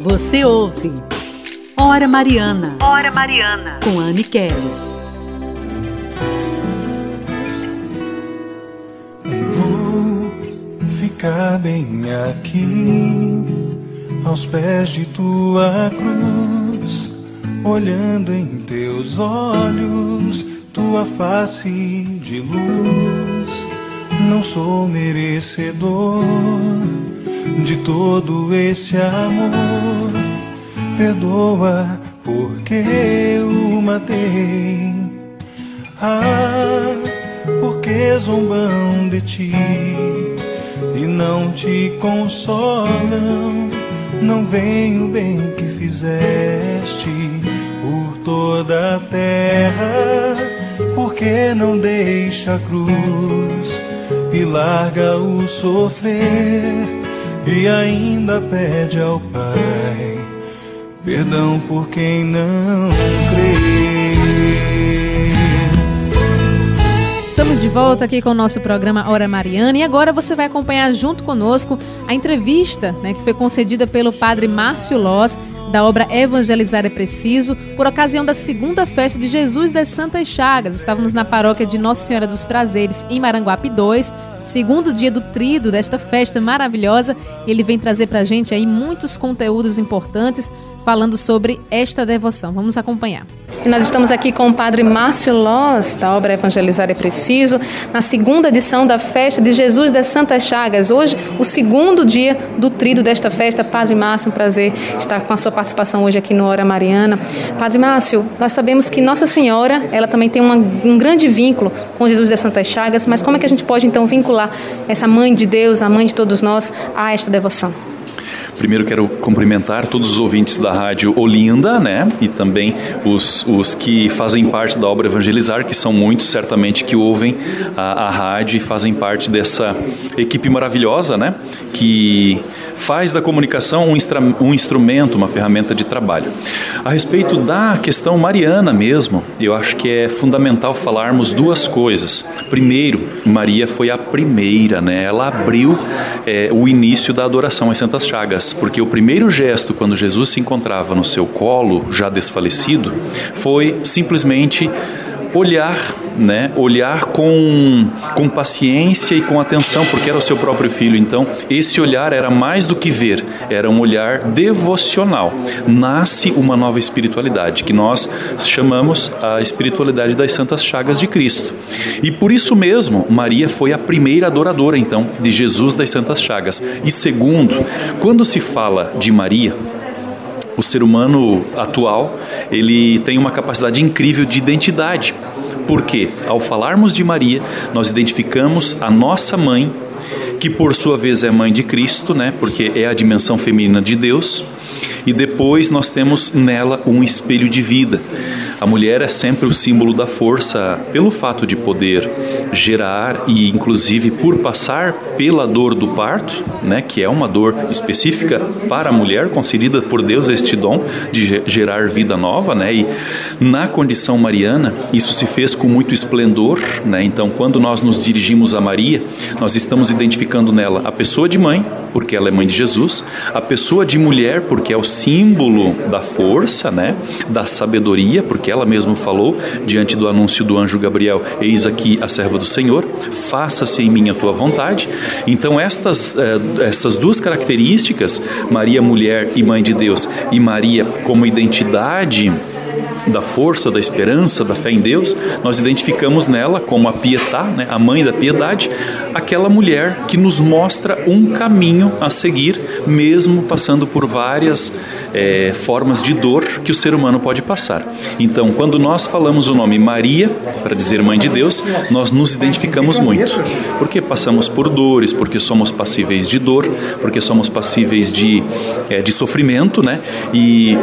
Você ouve Hora Mariana. Hora Mariana. Com Anne Kelly. Vou ficar bem aqui, aos pés de tua cruz, olhando em teus olhos, tua face de luz. Não sou merecedor de todo esse amor. Perdoa porque eu matei. Ah, porque zombam de ti e não te consolam. Não vem o bem que fizeste por toda a terra, porque não deixa a cruz e larga o sofrer e ainda pede ao Pai perdão por quem não crê. Estamos de volta aqui com o nosso programa Hora Mariana e agora você vai acompanhar junto conosco a entrevista né, que foi concedida pelo padre Márcio Loz da obra Evangelizar é Preciso, por ocasião da segunda festa de Jesus das Santas Chagas. Estávamos na paróquia de Nossa Senhora dos Prazeres, em Maranguape 2, segundo dia do trido desta festa maravilhosa. Ele vem trazer para a gente aí muitos conteúdos importantes falando sobre esta devoção. Vamos acompanhar. E nós estamos aqui com o padre Márcio Loz, da obra Evangelizar é Preciso, na segunda edição da festa de Jesus das Santas Chagas. Hoje, o segundo dia do trido desta festa. Padre Márcio, um prazer estar com a sua participação hoje aqui no Hora Mariana. Padre Márcio, nós sabemos que Nossa Senhora, ela também tem uma, um grande vínculo com Jesus das Santas Chagas, mas como é que a gente pode então vincular essa mãe de Deus, a mãe de todos nós, a esta devoção? Primeiro quero cumprimentar todos os ouvintes da rádio Olinda, né? E também os, os que fazem parte da obra Evangelizar, que são muitos certamente que ouvem a, a rádio e fazem parte dessa equipe maravilhosa, né? Que faz da comunicação um, um instrumento, uma ferramenta de trabalho. A respeito da questão mariana mesmo, eu acho que é fundamental falarmos duas coisas. Primeiro, Maria foi a primeira, né? Ela abriu é, o início da adoração às Santas Chagas, porque o primeiro gesto quando Jesus se encontrava no seu colo, já desfalecido, foi simplesmente olhar, né? Olhar com, com paciência e com atenção, porque era o seu próprio filho. Então, esse olhar era mais do que ver, era um olhar devocional. Nasce uma nova espiritualidade, que nós chamamos a espiritualidade das santas chagas de Cristo. E por isso mesmo, Maria foi a primeira adoradora, então, de Jesus das santas chagas. E segundo, quando se fala de Maria, o ser humano atual ele tem uma capacidade incrível de identidade. Porque ao falarmos de Maria, nós identificamos a nossa mãe, que por sua vez é mãe de Cristo, né? Porque é a dimensão feminina de Deus. E depois nós temos nela um espelho de vida. A mulher é sempre o símbolo da força pelo fato de poder gerar e inclusive por passar pela dor do parto, né, que é uma dor específica para a mulher concedida por Deus este dom de gerar vida nova, né? E na condição mariana, isso se fez com muito esplendor, né? Então, quando nós nos dirigimos a Maria, nós estamos identificando nela a pessoa de mãe, porque ela é mãe de Jesus, a pessoa de mulher, porque é o símbolo da força, né? Da sabedoria, porque que ela mesma falou diante do anúncio do anjo Gabriel: Eis aqui a serva do Senhor, faça-se em mim a tua vontade. Então, estas, eh, essas duas características, Maria, mulher e mãe de Deus, e Maria como identidade da força, da esperança, da fé em Deus, nós identificamos nela como a Pietá, né, a mãe da piedade, aquela mulher que nos mostra um caminho a seguir, mesmo passando por várias é, formas de dor que o ser humano pode passar. Então, quando nós falamos o nome Maria, para dizer mãe de Deus, nós nos identificamos muito, porque passamos por dores, porque somos passíveis de dor, porque somos passíveis de, é, de sofrimento, né? E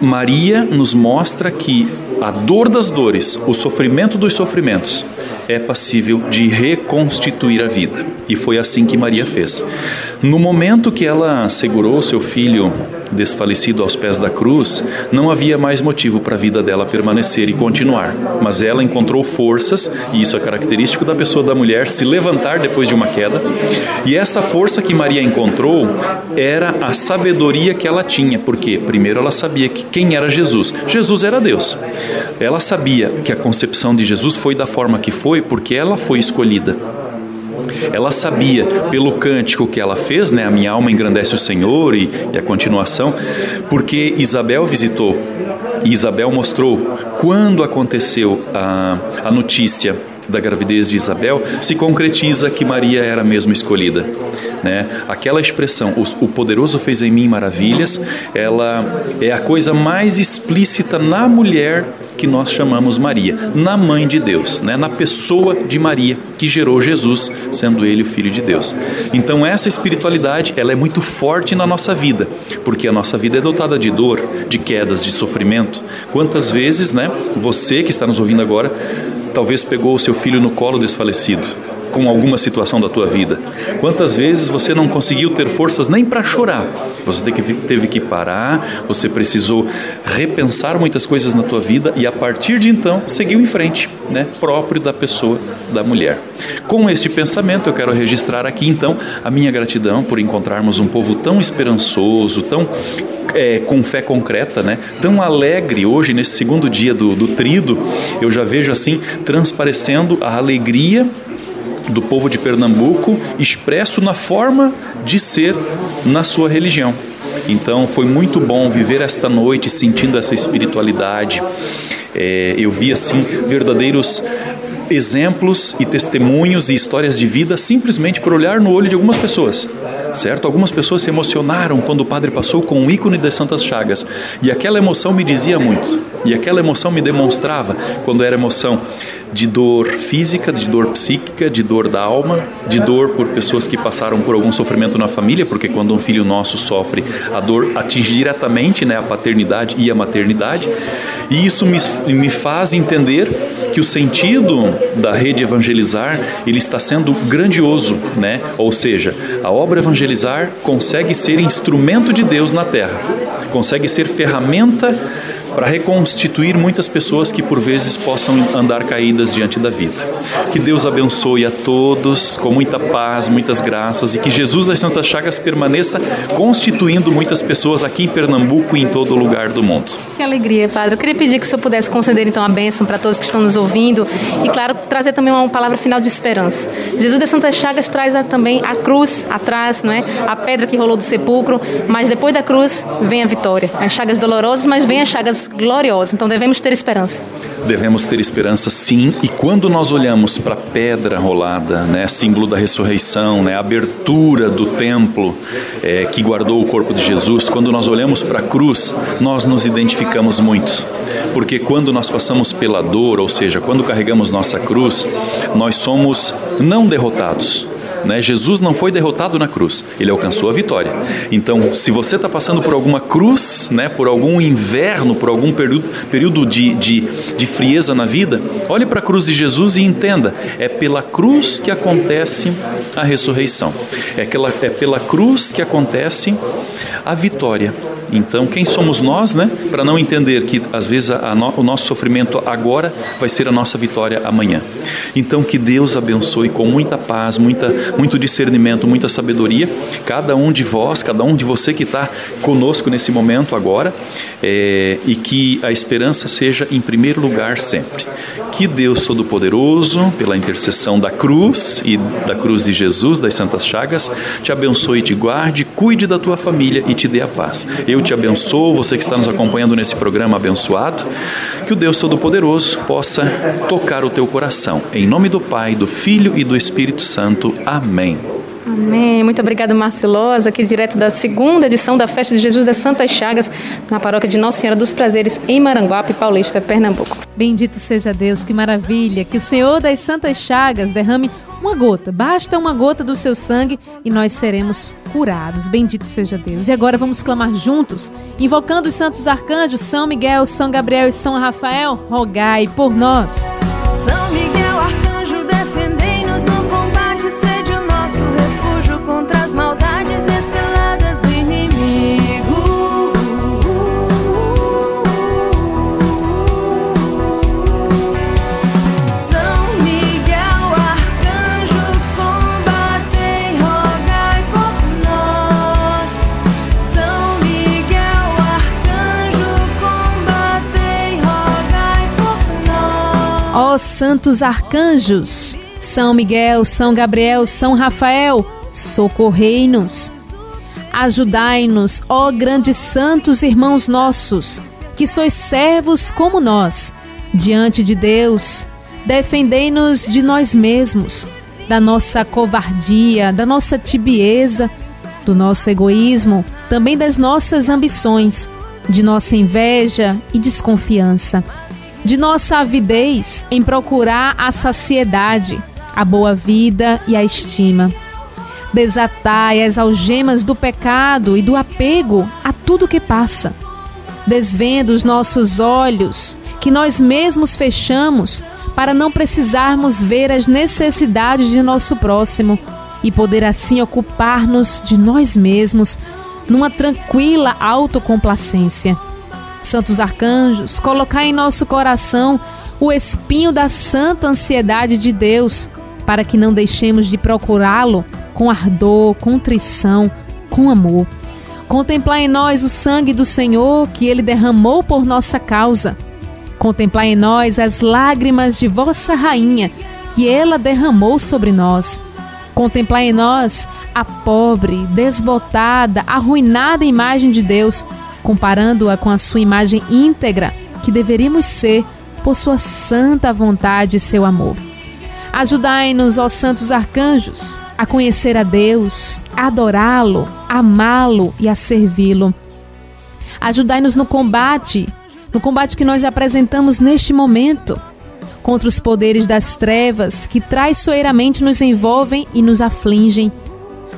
Maria nos mostra que a dor das dores, o sofrimento dos sofrimentos, é passível de reconstituir a vida. E foi assim que Maria fez. No momento que ela segurou seu filho desfalecido aos pés da cruz, não havia mais motivo para a vida dela permanecer e continuar. Mas ela encontrou forças, e isso é característico da pessoa da mulher, se levantar depois de uma queda. E essa força que Maria encontrou era a sabedoria que ela tinha, porque primeiro ela sabia que quem era Jesus. Jesus era Deus. Ela sabia que a concepção de Jesus foi da forma que foi, porque ela foi escolhida. Ela sabia pelo cântico que ela fez, né, a minha alma engrandece o Senhor e, e a continuação, porque Isabel visitou e Isabel mostrou quando aconteceu a, a notícia da gravidez de Isabel, se concretiza que Maria era mesmo escolhida. Né? Aquela expressão, o, poderoso fez em mim maravilhas, ela é a coisa mais explícita na mulher que nós chamamos Maria, na mãe de Deus, né? na pessoa de Maria que gerou Jesus, sendo ele o filho de Deus. Então essa espiritualidade, ela é muito forte na nossa vida, porque a nossa vida é dotada de dor, de quedas, de sofrimento. Quantas vezes, né, você que está nos ouvindo agora, talvez pegou o seu filho no colo desfalecido com alguma situação da tua vida? Quantas vezes você não conseguiu ter forças nem para chorar? Você teve que parar, você precisou repensar muitas coisas na tua vida e a partir de então seguiu em frente, né? Próprio da pessoa, da mulher. Com este pensamento eu quero registrar aqui então a minha gratidão por encontrarmos um povo tão esperançoso, tão é, com fé concreta, né? Tão alegre hoje nesse segundo dia do, do trido, eu já vejo assim transparecendo a alegria do povo de Pernambuco expresso na forma de ser na sua religião. Então foi muito bom viver esta noite sentindo essa espiritualidade. É, eu vi assim verdadeiros exemplos e testemunhos e histórias de vida simplesmente por olhar no olho de algumas pessoas certo? Algumas pessoas se emocionaram quando o padre passou com o ícone das Santas Chagas e aquela emoção me dizia muito. E aquela emoção me demonstrava quando era emoção de dor física, de dor psíquica, de dor da alma, de dor por pessoas que passaram por algum sofrimento na família, porque quando um filho nosso sofre, a dor atinge diretamente né, a paternidade e a maternidade. E isso me, me faz entender que o sentido da rede evangelizar ele está sendo grandioso, né? Ou seja, a obra evangelizar consegue ser instrumento de Deus na terra, consegue ser ferramenta para reconstituir muitas pessoas que por vezes possam andar caídas diante da vida. Que Deus abençoe a todos com muita paz, muitas graças e que Jesus das Santas Chagas permaneça constituindo muitas pessoas aqui em Pernambuco e em todo lugar do mundo. Que alegria, Padre. Eu queria pedir que o senhor pudesse conceder então a bênção para todos que estão nos ouvindo e, claro, trazer também uma palavra final de esperança. Jesus das Santas Chagas traz também a cruz atrás, não é? A pedra que rolou do sepulcro, mas depois da cruz vem a vitória. As chagas dolorosas, mas vem as chagas gloriosa. Então devemos ter esperança. Devemos ter esperança, sim. E quando nós olhamos para a pedra rolada, né, símbolo da ressurreição, né, abertura do templo é, que guardou o corpo de Jesus, quando nós olhamos para a cruz, nós nos identificamos muito. Porque quando nós passamos pela dor, ou seja, quando carregamos nossa cruz, nós somos não derrotados, né? Jesus não foi derrotado na cruz, ele alcançou a vitória. Então, se você está passando por alguma cruz, né, por algum inverno, por algum período, de, de, de frieza na vida, olhe para a cruz de Jesus e entenda: é pela cruz que acontece a ressurreição, é, aquela, é pela cruz que acontece a vitória. Então, quem somos nós, né, para não entender que às vezes a no, o nosso sofrimento agora vai ser a nossa vitória amanhã? Então, que Deus abençoe com muita paz, muita, muito discernimento, muita sabedoria, cada um de vós, cada um de você que está conosco nesse momento agora, é, e que a esperança seja em primeiro lugar sempre. Que Deus Todo-Poderoso, pela intercessão da cruz e da cruz de Jesus, das Santas Chagas, te abençoe, te guarde, cuide da tua família e te dê a paz. Eu te abençoo, você que está nos acompanhando nesse programa abençoado, que o Deus Todo-Poderoso possa tocar o teu coração. Em nome do Pai, do Filho e do Espírito Santo. Amém. Amém. Muito obrigada, Marcelosa, aqui direto da segunda edição da Festa de Jesus das Santas Chagas, na paróquia de Nossa Senhora dos Prazeres, em Maranguape, Paulista, Pernambuco. Bendito seja Deus, que maravilha! Que o Senhor das Santas Chagas derrame uma gota, basta uma gota do seu sangue e nós seremos curados. Bendito seja Deus. E agora vamos clamar juntos, invocando os santos arcanjos São Miguel, São Gabriel e São Rafael, rogai por nós. São Santos arcanjos, São Miguel, São Gabriel, São Rafael, socorrei-nos. Ajudai-nos, ó grandes santos irmãos nossos, que sois servos como nós, diante de Deus. Defendei-nos de nós mesmos, da nossa covardia, da nossa tibieza, do nosso egoísmo, também das nossas ambições, de nossa inveja e desconfiança, de nossa avidez em procurar a saciedade, a boa vida e a estima. Desatai as algemas do pecado e do apego a tudo que passa. Desvenda os nossos olhos, que nós mesmos fechamos, para não precisarmos ver as necessidades de nosso próximo e poder assim ocupar-nos de nós mesmos numa tranquila autocomplacência. Santos arcanjos, colocai em nosso coração o espinho da santa ansiedade de Deus, para que não deixemos de procurá-lo com ardor, contrição, com amor. Contemplar em nós o sangue do Senhor que ele derramou por nossa causa. Contemplar em nós as lágrimas de vossa rainha que ela derramou sobre nós. Contemplar em nós a pobre, desbotada, arruinada imagem de Deus, comparando-a com a sua imagem íntegra, que deveríamos ser por sua santa vontade e seu amor. Ajudai-nos, ó santos arcanjos, a conhecer a Deus, a adorá-lo, amá-lo e a servi-lo. Ajudai-nos no combate, no combate que nós apresentamos neste momento contra os poderes das trevas que traiçoeiramente nos envolvem e nos afligem.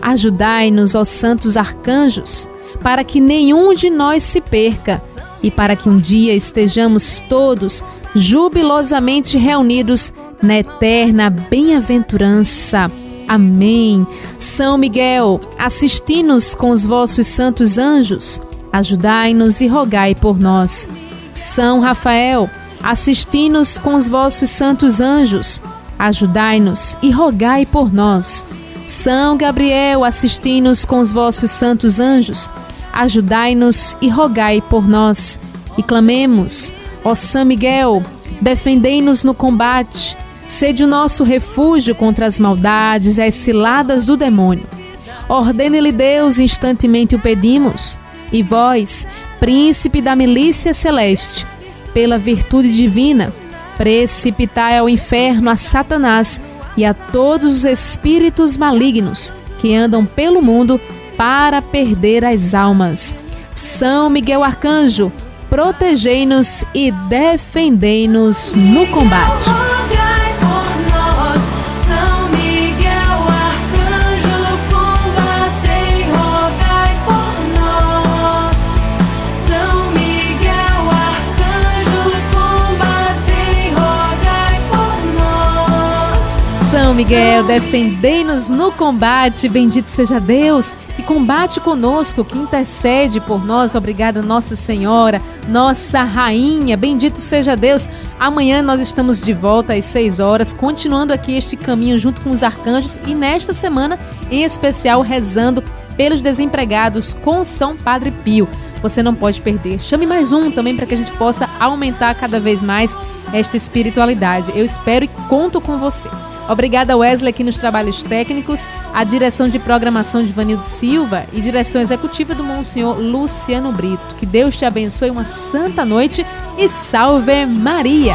Ajudai-nos, ó santos arcanjos, para que nenhum de nós se perca e para que um dia estejamos todos jubilosamente reunidos na eterna bem-aventurança. Amém. São Miguel, assisti-nos com os vossos santos anjos, ajudai-nos e rogai por nós. São Rafael, Assisti-nos com os vossos santos anjos, ajudai-nos e rogai por nós. São Gabriel, assisti-nos com os vossos santos anjos, ajudai-nos e rogai por nós. E clamemos, ó São Miguel, defendei-nos no combate, sede o nosso refúgio contra as maldades e as ciladas do demônio. Ordene-lhe Deus, instantemente o pedimos. E vós, príncipe da milícia celeste, pela virtude divina, precipitai ao inferno a Satanás e a todos os espíritos malignos que andam pelo mundo para perder as almas. São Miguel Arcanjo, protegei-nos e defendei-nos no combate. Miguel, defendei-nos no combate. Bendito seja Deus que combate conosco, que intercede por nós. Obrigada, Nossa Senhora, nossa Rainha. Bendito seja Deus. Amanhã nós estamos de volta às 6 horas, continuando aqui este caminho junto com os arcanjos e nesta semana, em especial, rezando pelos desempregados com São Padre Pio. Você não pode perder. Chame mais um também para que a gente possa aumentar cada vez mais esta espiritualidade. Eu espero e conto com você. Obrigada, Wesley, aqui nos trabalhos técnicos, a direção de programação de Vanildo Silva e direção executiva do Monsenhor Luciano Brito. Que Deus te abençoe, uma santa noite e salve Maria!